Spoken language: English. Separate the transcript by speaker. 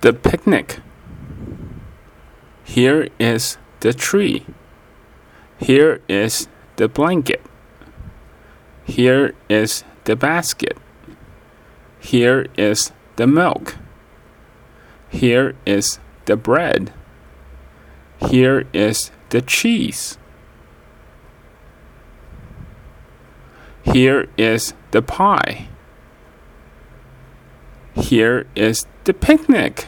Speaker 1: the picnic. Here is the tree. Here is the blanket. Here is the basket. Here is the milk. Here is the bread. Here is the cheese. Here is the pie. Here is the picnic.